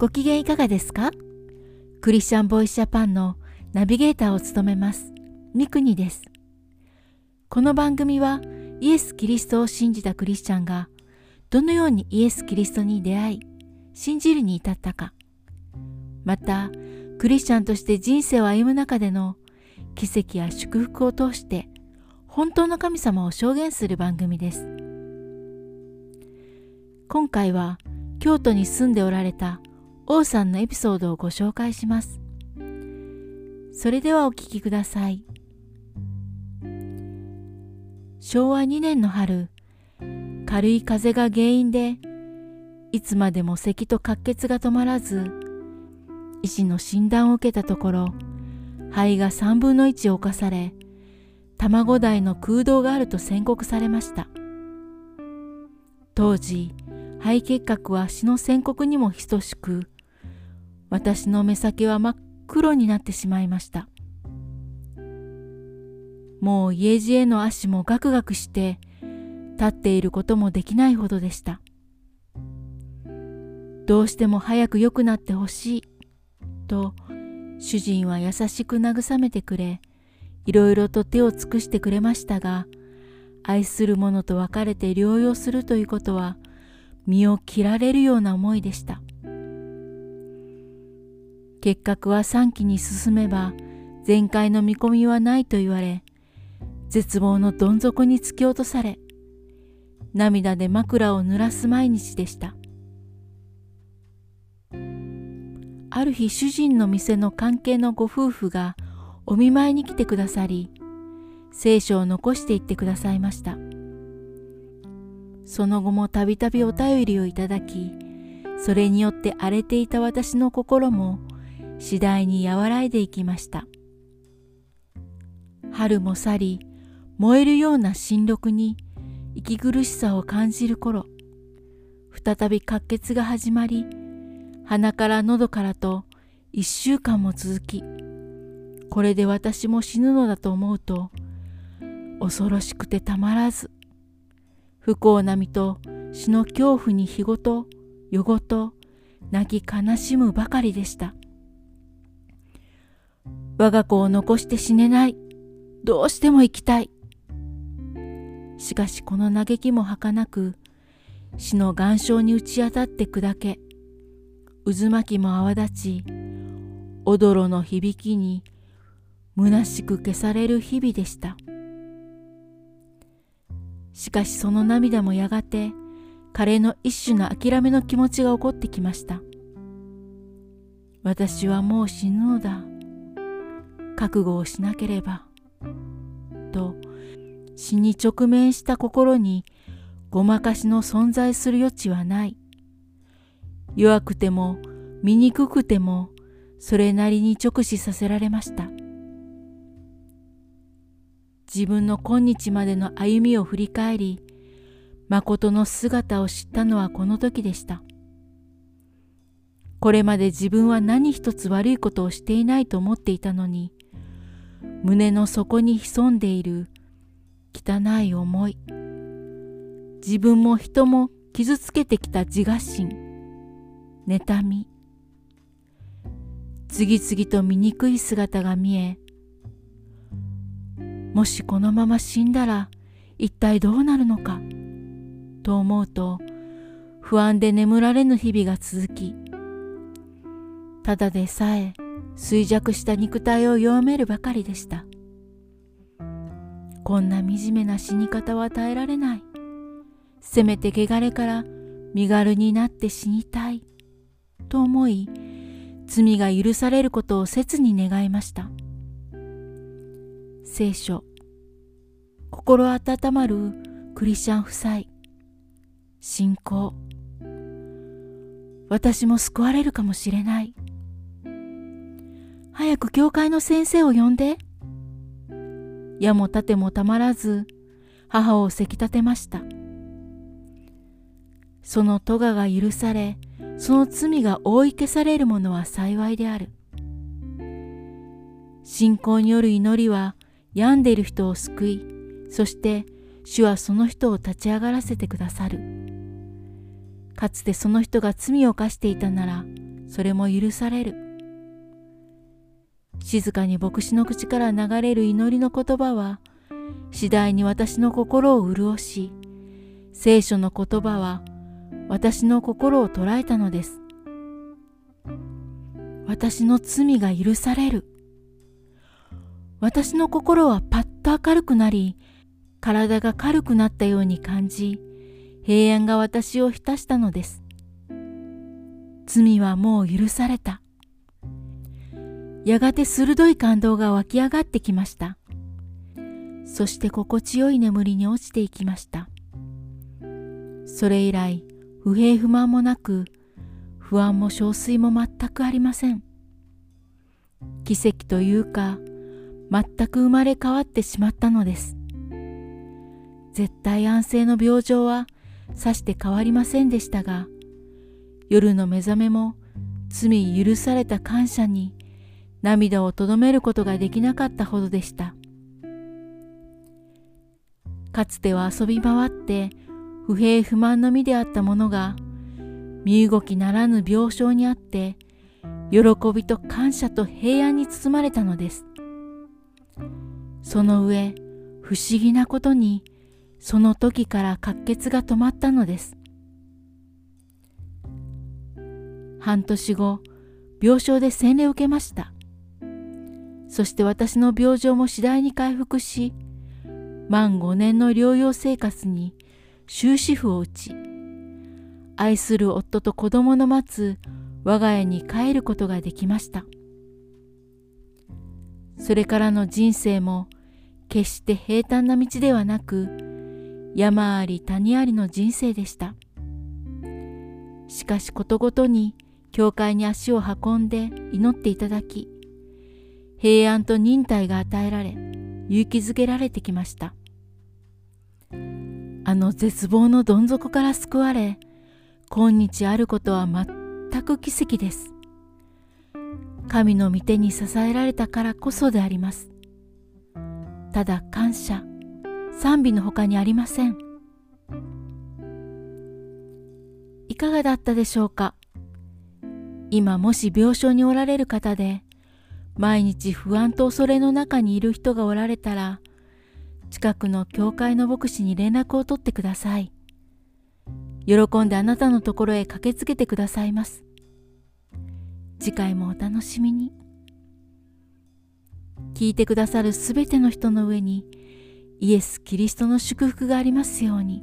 ご機嫌いかがですか？クリスチャンボイスジャパンのナビゲーターを務めますミクニです。この番組はイエス・キリストを信じたクリスチャンがどのようにイエス・キリストに出会い信じるに至ったかまたクリスチャンとして人生を歩む中での奇跡や祝福を通して本当の神様を証言する番組です。今回は京都に住んでおられた王さんのエピソードをご紹介します。それではお聞きください。昭和2年の春軽い風が原因でいつまでも咳と滑血が止まらず医師の診断を受けたところ肺が3分の1を侵され卵台の空洞があると宣告されました。当時肺結核は死の宣告にも等しく私の目先は真っ黒になってしまいました。もう家路への足もガクガクして立っていることもできないほどでした。どうしても早く良くなってほしいと主人は優しく慰めてくれいろいろと手を尽くしてくれましたが愛する者と別れて療養するということは身を切られるような思いでした。結核は3期に進めば全開の見込みはないと言われ絶望のどん底に突き落とされ涙で枕を濡らす毎日でした。ある日主人の店の関係のご夫婦がお見舞いに来てくださり聖書を残していってくださいました。その後もたびたびお便りをいただきそれによって荒れていた私の心も次第に和らいでいきました。春も去り燃えるような新緑に息苦しさを感じる頃再び滑血が始まり鼻から喉からと一週間も続きこれで私も死ぬのだと思うと恐ろしくてたまらず不幸な身と死の恐怖に日ごと夜ごと泣き悲しむばかりでした。我が子を残して死ねない。どうしても生きたい。しかしこの嘆きも儚く死の岩礁に打ち当たって砕け渦巻きも泡立ちおどろの響きに虚しく消される日々でした。しかしその涙もやがて彼の一種の諦めの気持ちが起こってきました。私はもう死ぬのだ。覚悟をしなければ。と死に直面した心にごまかしの存在する余地はない。弱くても醜くてもそれなりに直視させられました。自分の今日までの歩みを振り返り誠の姿を知ったのはこの時でした。これまで自分は何一つ悪いことをしていないと思っていたのに胸の底に潜んでいる。汚い思い。自分も人も傷つけてきた自我心。妬み。次々と醜い姿が見え。もしこのまま死んだら一体どうなるのか。と思うと不安で眠られぬ日々が続き。ただでさえ衰弱した肉体を弱めるばかりでした。こんな惨めな死に方は耐えられない。せめて汚れから身軽になって死にたい。と思い罪が許されることを切に願いました。聖書心温まるクリスチャン夫妻信仰。私も救われるかもしれない。早く教会の先生を呼んで。矢も盾もたまらず母をせき立てました。その咎が許されその罪が覆い消されるものは幸いである。信仰による祈りは病んでいる人を救いそして主はその人を立ち上がらせてくださる。かつてその人が罪を犯していたならそれも許される。静かに牧師の口から流れる祈りの言葉は、次第に私の心を潤し、聖書の言葉は私の心を捉えたのです。私の罪が許される。私の心はパッと明るくなり、体が軽くなったように感じ、平安が私を浸したのです。罪はもう許された。やがて鋭い感動が湧き上がってきました。そして心地よい眠りに落ちていきました。それ以来、不平不満もなく、不安も憔悴も全くありません。奇跡というか、全く生まれ変わってしまったのです。絶対安静の病状はさして変わりませんでしたが、夜の目覚めも罪許された感謝に涙をとどめることができなかったほどでした。かつては遊び回って不平不満の身であったものが身動きならぬ病床にあって喜びと感謝と平安に包まれたのです。その上不思議なことにその時から滑血が止まったのです。半年後、病床で洗礼を受けました。そして私の病状も次第に回復し、満5年の療養生活に終止符を打ち、愛する夫と子供の待つ我が家に帰ることができました。それからの人生も決して平坦な道ではなく、山あり谷ありの人生でした。しかしことごとに教会に足を運んで祈っていただき、平安と忍耐が与えられ、勇気づけられてきました。あの絶望のどん底から救われ、今日あることは全く奇跡です。神の御手に支えられたからこそであります。ただ感謝、賛美の他にありません。いかがだったでしょうか？今もし病床におられる方で、毎日不安と恐れの中にいる人がおられたら、近くの教会の牧師に連絡を取ってください。喜んであなたのところへ駆けつけてくださいます。次回もお楽しみに。聞いてくださるすべての人の上に、イエス・キリストの祝福がありますように。